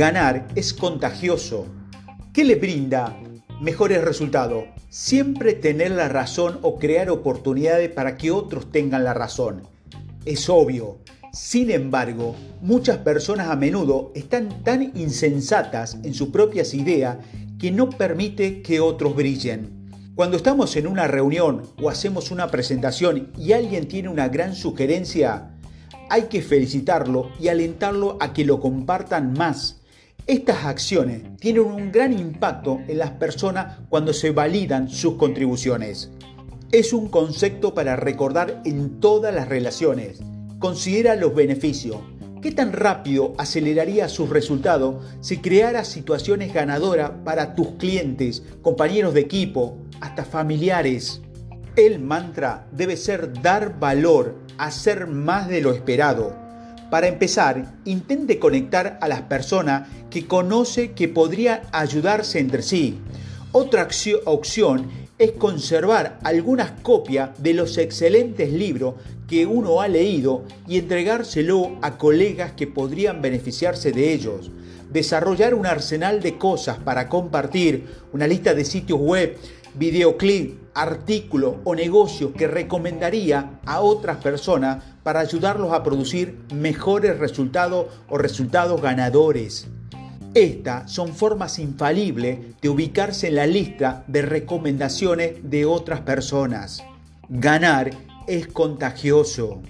Ganar es contagioso. ¿Qué le brinda mejores resultados? Siempre tener la razón o crear oportunidades para que otros tengan la razón. Es obvio. Sin embargo, muchas personas a menudo están tan insensatas en sus propias ideas que no permite que otros brillen. Cuando estamos en una reunión o hacemos una presentación y alguien tiene una gran sugerencia, hay que felicitarlo y alentarlo a que lo compartan más estas acciones tienen un gran impacto en las personas cuando se validan sus contribuciones. Es un concepto para recordar en todas las relaciones. Considera los beneficios. ¿Qué tan rápido aceleraría sus resultados si creara situaciones ganadoras para tus clientes, compañeros de equipo, hasta familiares? El mantra debe ser dar valor, hacer más de lo esperado para empezar, intente conectar a las personas que conoce que podrían ayudarse entre sí. Otra opción es conservar algunas copias de los excelentes libros que uno ha leído y entregárselo a colegas que podrían beneficiarse de ellos. Desarrollar un arsenal de cosas para compartir, una lista de sitios web, videoclip, artículo o negocio que recomendaría a otras personas para ayudarlos a producir mejores resultados o resultados ganadores. Estas son formas infalibles de ubicarse en la lista de recomendaciones de otras personas. Ganar es contagioso.